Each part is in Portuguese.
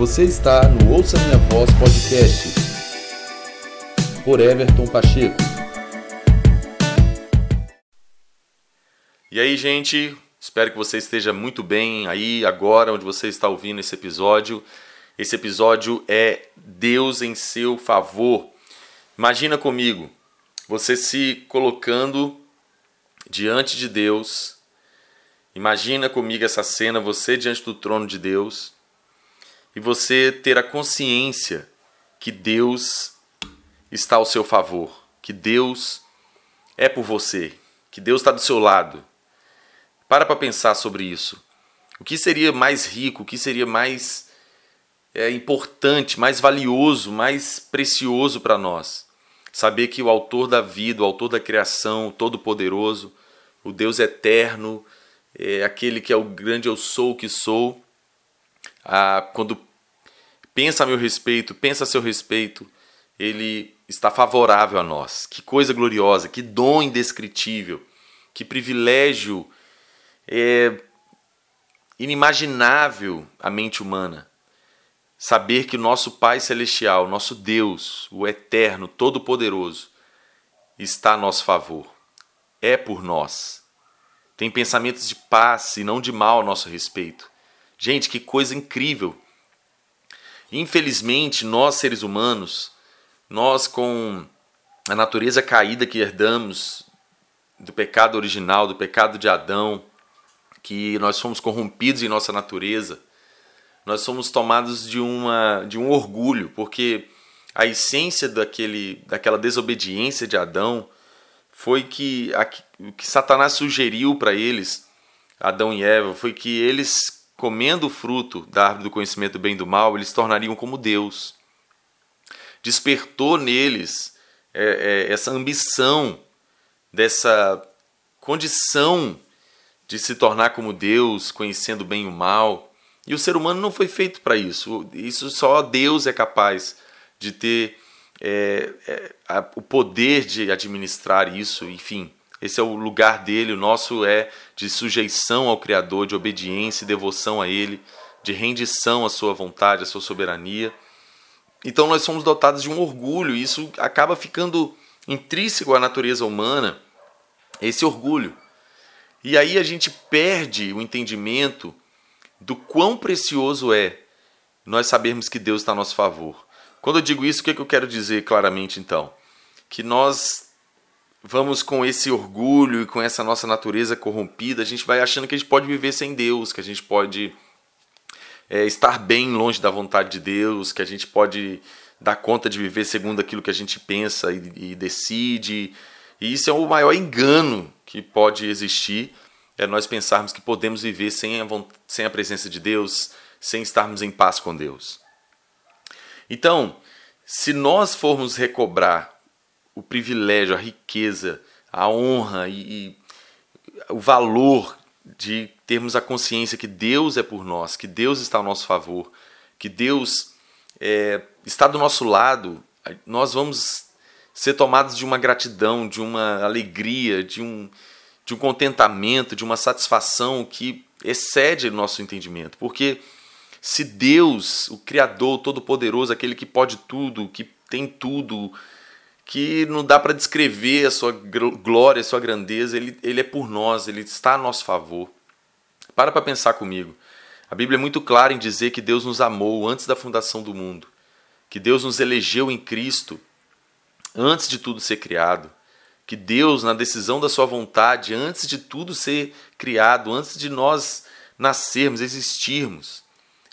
Você está no Ouça Minha Voz Podcast por Everton Pacheco. E aí, gente, espero que você esteja muito bem aí agora onde você está ouvindo esse episódio. Esse episódio é Deus em seu favor. Imagina comigo, você se colocando diante de Deus. Imagina comigo essa cena, você diante do trono de Deus e você ter a consciência que Deus está ao seu favor, que Deus é por você, que Deus está do seu lado. Para para pensar sobre isso. O que seria mais rico, o que seria mais é, importante, mais valioso, mais precioso para nós? Saber que o autor da vida, o autor da criação, o todo-poderoso, o Deus eterno, é aquele que é o grande eu sou o que sou, ah, quando pensa a meu respeito, pensa a seu respeito, ele está favorável a nós. Que coisa gloriosa, que dom indescritível, que privilégio é, inimaginável à mente humana. Saber que o nosso Pai Celestial, nosso Deus, o Eterno, Todo-Poderoso, está a nosso favor, é por nós. Tem pensamentos de paz e não de mal a nosso respeito. Gente, que coisa incrível! Infelizmente, nós seres humanos, nós com a natureza caída que herdamos do pecado original, do pecado de Adão, que nós fomos corrompidos em nossa natureza, nós somos tomados de, uma, de um orgulho, porque a essência daquele, daquela desobediência de Adão foi que o que Satanás sugeriu para eles, Adão e Eva, foi que eles, comendo o fruto da árvore do conhecimento do bem e do mal, eles se tornariam como Deus. Despertou neles é, é, essa ambição, dessa condição de se tornar como Deus, conhecendo bem o mal. E o ser humano não foi feito para isso. Isso só Deus é capaz de ter é, é, a, o poder de administrar isso. Enfim, esse é o lugar dele. O nosso é de sujeição ao Criador, de obediência e devoção a Ele, de rendição à Sua vontade, à Sua soberania. Então nós somos dotados de um orgulho. E isso acaba ficando intrínseco à natureza humana. Esse orgulho. E aí a gente perde o entendimento do quão precioso é nós sabermos que Deus está a nosso favor. Quando eu digo isso, o que, é que eu quero dizer claramente então? Que nós vamos com esse orgulho e com essa nossa natureza corrompida, a gente vai achando que a gente pode viver sem Deus, que a gente pode é, estar bem longe da vontade de Deus, que a gente pode dar conta de viver segundo aquilo que a gente pensa e, e decide. E isso é o maior engano que pode existir é nós pensarmos que podemos viver sem a, sem a presença de Deus, sem estarmos em paz com Deus. Então, se nós formos recobrar o privilégio, a riqueza, a honra e, e o valor de termos a consciência que Deus é por nós, que Deus está ao nosso favor, que Deus é, está do nosso lado, nós vamos ser tomados de uma gratidão, de uma alegria, de um, de um contentamento, de uma satisfação que excede o nosso entendimento. Porque se Deus, o Criador, Todo-Poderoso, aquele que pode tudo, que tem tudo, que não dá para descrever a sua glória, a sua grandeza, ele, ele é por nós, ele está a nosso favor. Para para pensar comigo. A Bíblia é muito clara em dizer que Deus nos amou antes da fundação do mundo, que Deus nos elegeu em Cristo antes de tudo ser criado, que Deus, na decisão da sua vontade, antes de tudo ser criado, antes de nós nascermos, existirmos,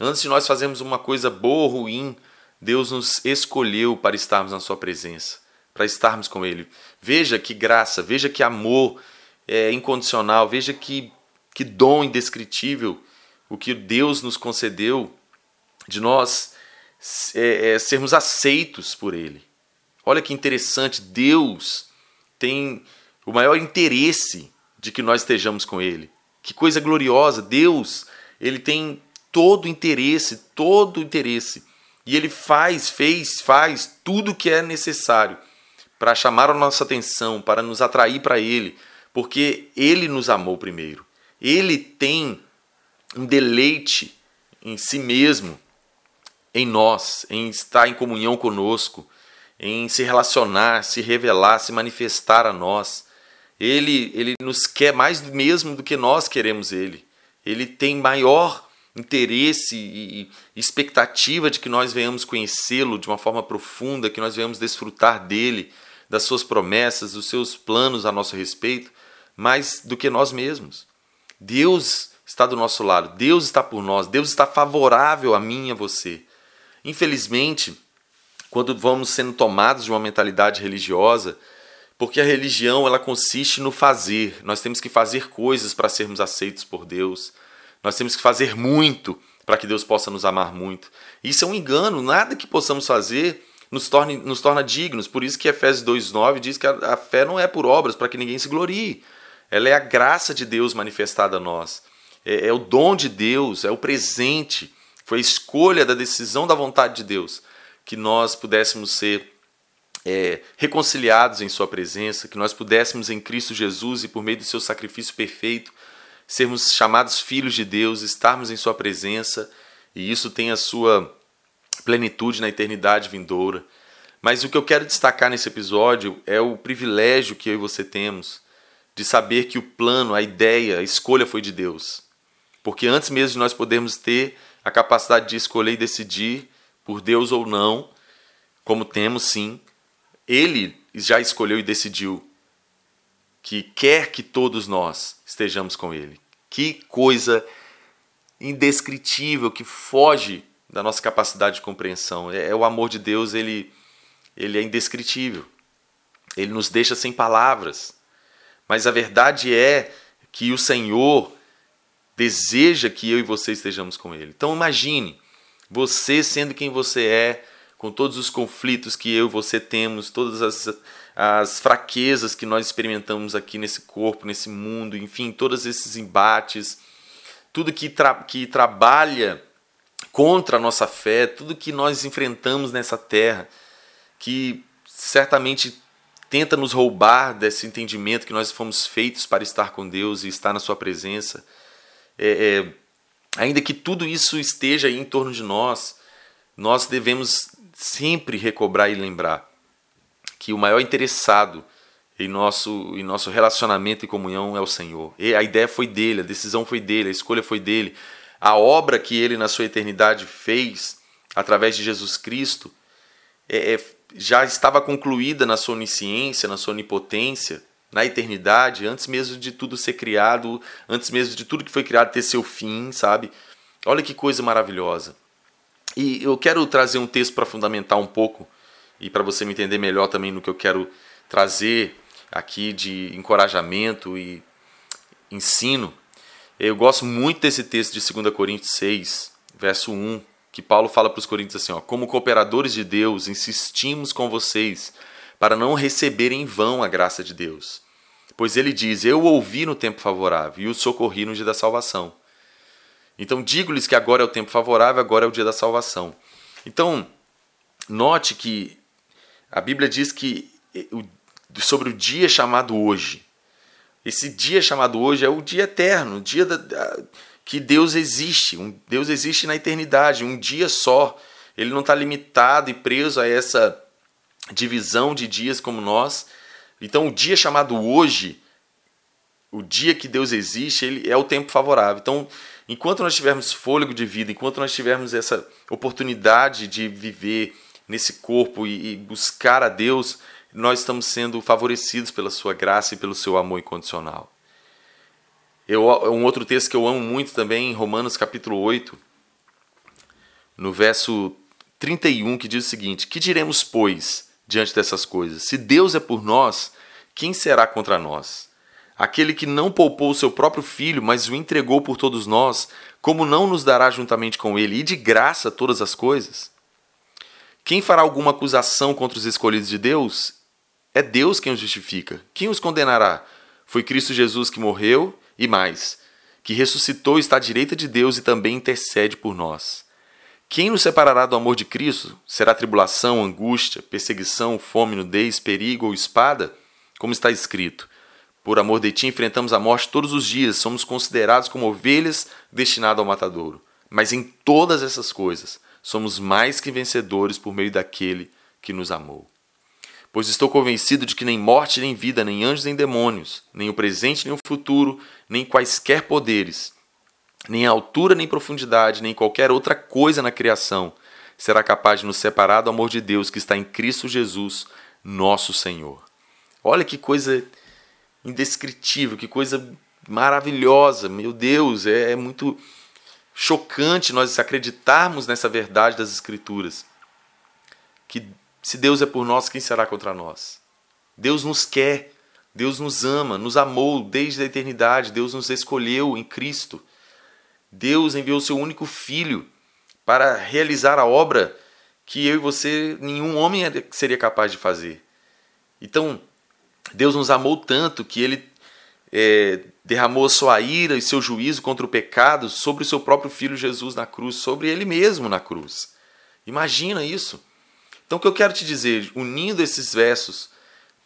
antes de nós fazermos uma coisa boa ou ruim, Deus nos escolheu para estarmos na sua presença, para estarmos com Ele. Veja que graça, veja que amor é, incondicional, veja que, que dom indescritível o que Deus nos concedeu de nós é, é, sermos aceitos por Ele. Olha que interessante, Deus tem o maior interesse de que nós estejamos com Ele. Que coisa gloriosa! Deus, Ele tem todo o interesse, todo o interesse. E Ele faz, fez, faz tudo o que é necessário para chamar a nossa atenção, para nos atrair para Ele, porque Ele nos amou primeiro. Ele tem um deleite em si mesmo em nós, em estar em comunhão conosco, em se relacionar, se revelar, se manifestar a nós. Ele, ele nos quer mais mesmo do que nós queremos ele. Ele tem maior interesse e expectativa de que nós venhamos conhecê-lo de uma forma profunda, que nós venhamos desfrutar dele, das suas promessas, dos seus planos a nosso respeito, mais do que nós mesmos. Deus está do nosso lado, Deus está por nós, Deus está favorável a mim e a você. Infelizmente, quando vamos sendo tomados de uma mentalidade religiosa, porque a religião ela consiste no fazer. Nós temos que fazer coisas para sermos aceitos por Deus. Nós temos que fazer muito para que Deus possa nos amar muito. Isso é um engano. Nada que possamos fazer nos, torne, nos torna dignos. Por isso que Efésios 2,9 diz que a, a fé não é por obras, para que ninguém se glorie. Ela é a graça de Deus manifestada a nós. É, é o dom de Deus, é o presente foi a escolha da decisão da vontade de Deus que nós pudéssemos ser é, reconciliados em Sua presença, que nós pudéssemos em Cristo Jesus e por meio do Seu sacrifício perfeito sermos chamados filhos de Deus, estarmos em Sua presença e isso tem a sua plenitude na eternidade vindoura. Mas o que eu quero destacar nesse episódio é o privilégio que eu e você temos de saber que o plano, a ideia, a escolha foi de Deus. Porque antes mesmo de nós podermos ter a capacidade de escolher e decidir por Deus ou não, como temos sim, ele já escolheu e decidiu que quer que todos nós estejamos com ele. Que coisa indescritível que foge da nossa capacidade de compreensão. É, é, o amor de Deus, ele ele é indescritível. Ele nos deixa sem palavras. Mas a verdade é que o Senhor deseja que eu e você estejamos com Ele. Então imagine você sendo quem você é, com todos os conflitos que eu e você temos, todas as, as fraquezas que nós experimentamos aqui nesse corpo, nesse mundo, enfim, todos esses embates, tudo que, tra que trabalha contra a nossa fé, tudo que nós enfrentamos nessa terra, que certamente tenta nos roubar desse entendimento que nós fomos feitos para estar com Deus e estar na Sua presença é, é, ainda que tudo isso esteja em torno de nós, nós devemos sempre recobrar e lembrar que o maior interessado em nosso, em nosso relacionamento e comunhão é o Senhor. E a ideia foi dele, a decisão foi dele, a escolha foi dele. A obra que ele na sua eternidade fez através de Jesus Cristo é, é, já estava concluída na sua onisciência, na sua onipotência, na eternidade, antes mesmo de tudo ser criado, antes mesmo de tudo que foi criado ter seu fim, sabe? Olha que coisa maravilhosa. E eu quero trazer um texto para fundamentar um pouco e para você me entender melhor também no que eu quero trazer aqui de encorajamento e ensino. Eu gosto muito desse texto de 2 Coríntios 6, verso 1, que Paulo fala para os coríntios assim, ó, como cooperadores de Deus, insistimos com vocês para não receberem em vão a graça de Deus. Pois ele diz: Eu ouvi no tempo favorável e o socorri no dia da salvação. Então digo-lhes que agora é o tempo favorável, agora é o dia da salvação. Então, note que a Bíblia diz que sobre o dia chamado hoje. Esse dia chamado hoje é o dia eterno, o dia da, da, que Deus existe. Um, Deus existe na eternidade, um dia só. Ele não está limitado e preso a essa divisão de dias como nós. Então, o dia chamado hoje, o dia que Deus existe, ele é o tempo favorável. Então, enquanto nós tivermos fôlego de vida, enquanto nós tivermos essa oportunidade de viver nesse corpo e, e buscar a Deus, nós estamos sendo favorecidos pela sua graça e pelo seu amor incondicional. Eu, um outro texto que eu amo muito também, em Romanos capítulo 8, no verso 31, que diz o seguinte: Que diremos, pois? diante dessas coisas. Se Deus é por nós, quem será contra nós? Aquele que não poupou o seu próprio filho, mas o entregou por todos nós, como não nos dará juntamente com ele e de graça todas as coisas? Quem fará alguma acusação contra os escolhidos de Deus? É Deus quem os justifica. Quem os condenará? Foi Cristo Jesus que morreu e mais, que ressuscitou está à direita de Deus e também intercede por nós. Quem nos separará do amor de Cristo? Será tribulação, angústia, perseguição, fome, nudez, perigo ou espada? Como está escrito: Por amor de ti enfrentamos a morte todos os dias, somos considerados como ovelhas destinadas ao matadouro. Mas em todas essas coisas, somos mais que vencedores por meio daquele que nos amou. Pois estou convencido de que nem morte, nem vida, nem anjos, nem demônios, nem o presente, nem o futuro, nem quaisquer poderes, nem a altura, nem profundidade, nem qualquer outra coisa na criação será capaz de nos separar do amor de Deus que está em Cristo Jesus, nosso Senhor. Olha que coisa indescritível, que coisa maravilhosa, meu Deus, é, é muito chocante nós acreditarmos nessa verdade das Escrituras. Que se Deus é por nós, quem será contra nós? Deus nos quer, Deus nos ama, nos amou desde a eternidade, Deus nos escolheu em Cristo. Deus enviou seu único filho para realizar a obra que eu e você, nenhum homem seria capaz de fazer. Então, Deus nos amou tanto que ele é, derramou sua ira e seu juízo contra o pecado sobre o seu próprio filho Jesus na cruz, sobre ele mesmo na cruz. Imagina isso. Então, o que eu quero te dizer, unindo esses versos,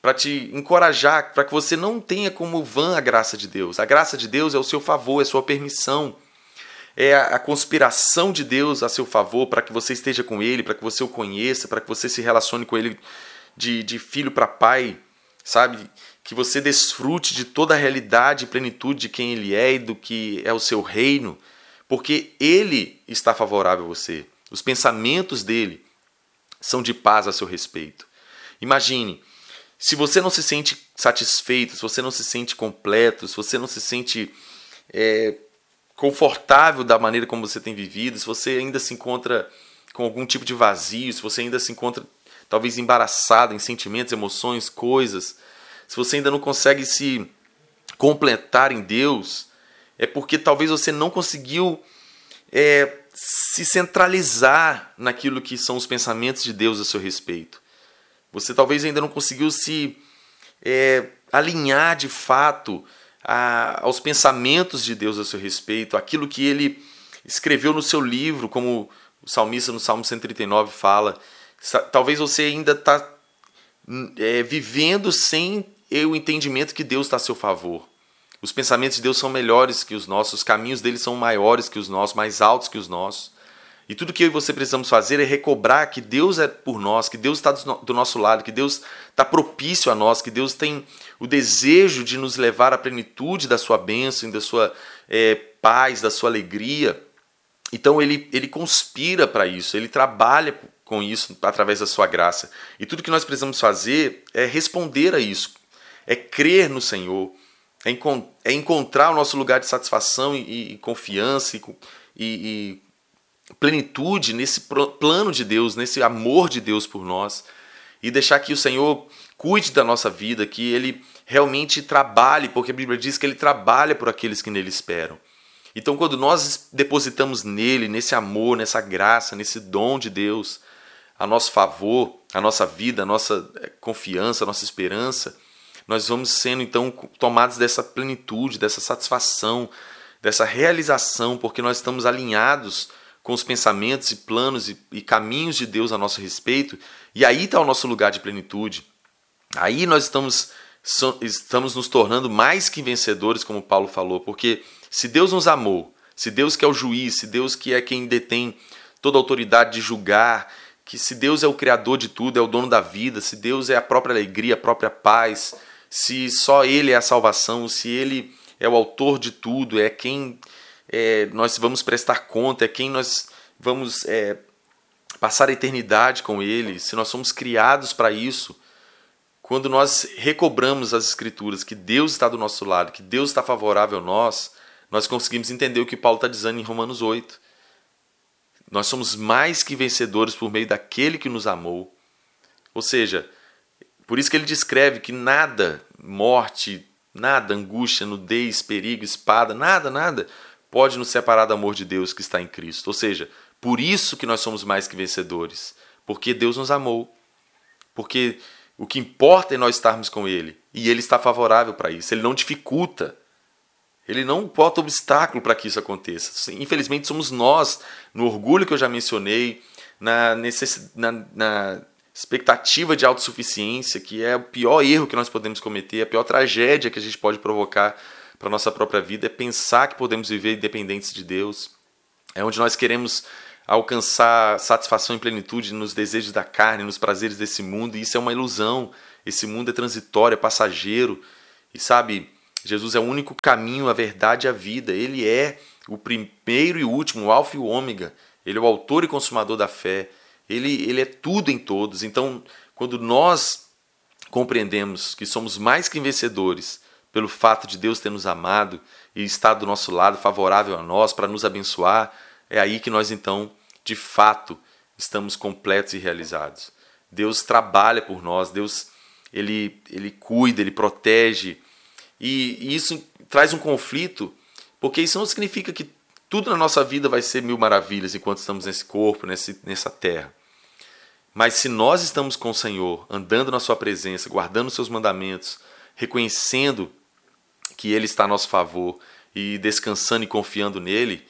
para te encorajar, para que você não tenha como vã a graça de Deus. A graça de Deus é o seu favor, é a sua permissão é a conspiração de Deus a seu favor para que você esteja com Ele, para que você o conheça, para que você se relacione com Ele de, de filho para pai, sabe? Que você desfrute de toda a realidade e plenitude de quem Ele é e do que é o seu reino, porque Ele está favorável a você. Os pensamentos dele são de paz a seu respeito. Imagine, se você não se sente satisfeito, se você não se sente completo, se você não se sente é, confortável da maneira como você tem vivido, se você ainda se encontra com algum tipo de vazio, se você ainda se encontra talvez embaraçado em sentimentos, emoções, coisas, se você ainda não consegue se completar em Deus, é porque talvez você não conseguiu é, se centralizar naquilo que são os pensamentos de Deus a seu respeito. Você talvez ainda não conseguiu se é, alinhar de fato a, aos pensamentos de Deus a seu respeito, aquilo que ele escreveu no seu livro, como o salmista no Salmo 139 fala. Talvez você ainda está é, vivendo sem o entendimento que Deus está a seu favor. Os pensamentos de Deus são melhores que os nossos, os caminhos dele são maiores que os nossos, mais altos que os nossos. E tudo que eu e você precisamos fazer é recobrar que Deus é por nós, que Deus está do nosso lado, que Deus está propício a nós, que Deus tem o desejo de nos levar à plenitude da sua bênção, da sua é, paz, da sua alegria. Então ele, ele conspira para isso, ele trabalha com isso através da sua graça. E tudo que nós precisamos fazer é responder a isso, é crer no Senhor, é, encont é encontrar o nosso lugar de satisfação e, e confiança e, e plenitude nesse plano de Deus, nesse amor de Deus por nós e deixar que o Senhor cuide da nossa vida, que Ele realmente trabalhe, porque a Bíblia diz que Ele trabalha por aqueles que nele esperam. Então, quando nós depositamos nele, nesse amor, nessa graça, nesse dom de Deus, a nosso favor, a nossa vida, a nossa eh, confiança, a nossa esperança, nós vamos sendo então tomados dessa plenitude, dessa satisfação, dessa realização, porque nós estamos alinhados com os pensamentos e planos e, e caminhos de Deus a nosso respeito, e aí está o nosso lugar de plenitude. Aí nós estamos, so, estamos nos tornando mais que vencedores, como Paulo falou, porque se Deus nos amou, se Deus que é o juiz, se Deus que é quem detém toda a autoridade de julgar, que se Deus é o criador de tudo, é o dono da vida, se Deus é a própria alegria, a própria paz, se só Ele é a salvação, se Ele é o autor de tudo, é quem é, nós vamos prestar conta, é quem nós vamos é, passar a eternidade com Ele, se nós somos criados para isso. Quando nós recobramos as Escrituras, que Deus está do nosso lado, que Deus está favorável a nós, nós conseguimos entender o que Paulo está dizendo em Romanos 8. Nós somos mais que vencedores por meio daquele que nos amou. Ou seja, por isso que ele descreve que nada, morte, nada, angústia, nudez, perigo, espada, nada, nada, pode nos separar do amor de Deus que está em Cristo. Ou seja, por isso que nós somos mais que vencedores, porque Deus nos amou. Porque o que importa é nós estarmos com Ele, e Ele está favorável para isso. Ele não dificulta. Ele não bota obstáculo para que isso aconteça. Infelizmente, somos nós, no orgulho que eu já mencionei, na, necess... na, na expectativa de autossuficiência, que é o pior erro que nós podemos cometer, a pior tragédia que a gente pode provocar para a nossa própria vida é pensar que podemos viver independentes de Deus. É onde nós queremos alcançar satisfação e plenitude nos desejos da carne, nos prazeres desse mundo, e isso é uma ilusão. Esse mundo é transitório, é passageiro. E sabe, Jesus é o único caminho, a verdade e a vida. Ele é o primeiro e último, o alfa e o ômega. Ele é o autor e consumador da fé. Ele, ele é tudo em todos. Então, quando nós compreendemos que somos mais que vencedores pelo fato de Deus ter nos amado e estar do nosso lado, favorável a nós, para nos abençoar, é aí que nós então, de fato, estamos completos e realizados. Deus trabalha por nós, Deus ele, ele cuida, ele protege. E, e isso traz um conflito, porque isso não significa que tudo na nossa vida vai ser mil maravilhas enquanto estamos nesse corpo, nesse, nessa terra. Mas se nós estamos com o Senhor, andando na Sua presença, guardando os Seus mandamentos, reconhecendo que Ele está a nosso favor e descansando e confiando nele,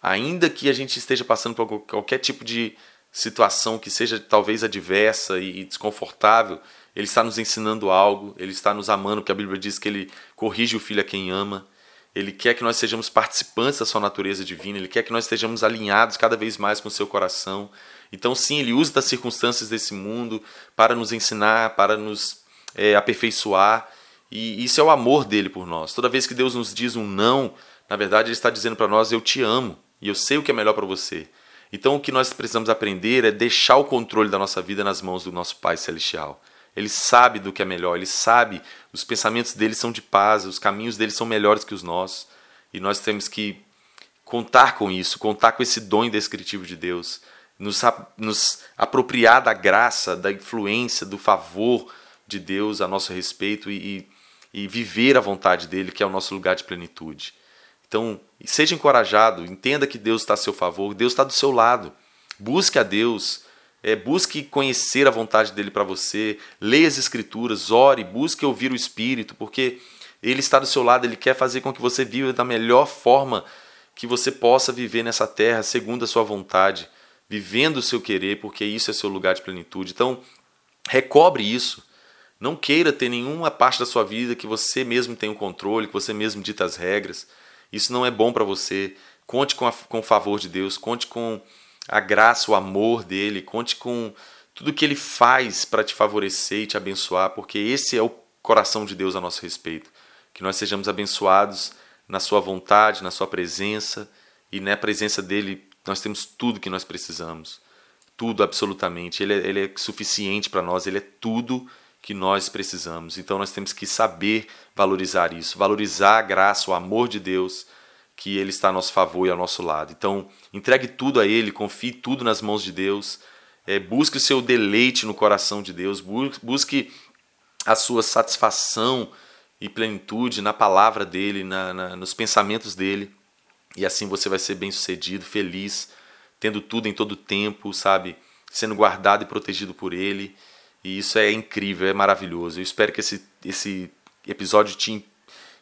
ainda que a gente esteja passando por qualquer tipo de situação que seja talvez adversa e desconfortável, Ele está nos ensinando algo, Ele está nos amando, porque a Bíblia diz que Ele corrige o filho a quem ama. Ele quer que nós sejamos participantes da sua natureza divina, ele quer que nós estejamos alinhados cada vez mais com o seu coração. Então, sim, ele usa das circunstâncias desse mundo para nos ensinar, para nos é, aperfeiçoar. E isso é o amor dele por nós. Toda vez que Deus nos diz um não, na verdade, ele está dizendo para nós: Eu te amo e eu sei o que é melhor para você. Então, o que nós precisamos aprender é deixar o controle da nossa vida nas mãos do nosso Pai Celestial. Ele sabe do que é melhor, ele sabe, os pensamentos dele são de paz, os caminhos dele são melhores que os nossos. E nós temos que contar com isso, contar com esse dom indescritível de Deus, nos, nos apropriar da graça, da influência, do favor de Deus a nosso respeito e, e viver a vontade dele, que é o nosso lugar de plenitude. Então, seja encorajado, entenda que Deus está a seu favor, Deus está do seu lado. Busque a Deus, é, busque conhecer a vontade dele para você, leia as escrituras, ore, busque ouvir o Espírito, porque ele está do seu lado, ele quer fazer com que você viva da melhor forma que você possa viver nessa terra, segundo a sua vontade, vivendo o seu querer, porque isso é seu lugar de plenitude. Então, recobre isso. Não queira ter nenhuma parte da sua vida que você mesmo tem o controle, que você mesmo dita as regras. Isso não é bom para você. Conte com, a, com o favor de Deus, conte com a graça, o amor dele, conte com tudo que ele faz para te favorecer e te abençoar, porque esse é o coração de Deus a nosso respeito. Que nós sejamos abençoados na sua vontade, na sua presença, e na presença dele nós temos tudo que nós precisamos. Tudo, absolutamente. Ele é, ele é suficiente para nós, ele é tudo que nós precisamos. Então nós temos que saber valorizar isso, valorizar a graça, o amor de Deus que Ele está a nosso favor e ao nosso lado. Então, entregue tudo a Ele, confie tudo nas mãos de Deus, é, busque o seu deleite no coração de Deus, busque a sua satisfação e plenitude na palavra dEle, na, na, nos pensamentos dEle, e assim você vai ser bem sucedido, feliz, tendo tudo em todo tempo, sabe? Sendo guardado e protegido por Ele. E isso é incrível, é maravilhoso. Eu espero que esse, esse episódio te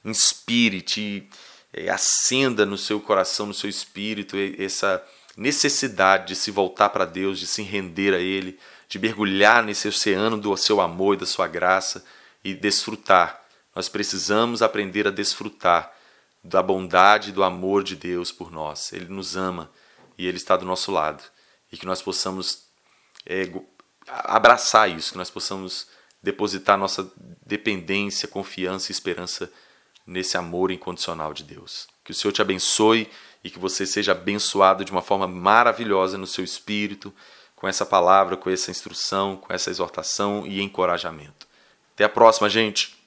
inspire, te é, acenda no seu coração, no seu espírito, essa necessidade de se voltar para Deus, de se render a Ele, de mergulhar nesse oceano do seu amor e da sua graça e desfrutar. Nós precisamos aprender a desfrutar da bondade e do amor de Deus por nós. Ele nos ama e Ele está do nosso lado. E que nós possamos é, abraçar isso, que nós possamos depositar nossa dependência, confiança e esperança nesse amor incondicional de Deus. Que o Senhor te abençoe e que você seja abençoado de uma forma maravilhosa no seu espírito, com essa palavra, com essa instrução, com essa exortação e encorajamento. Até a próxima, gente!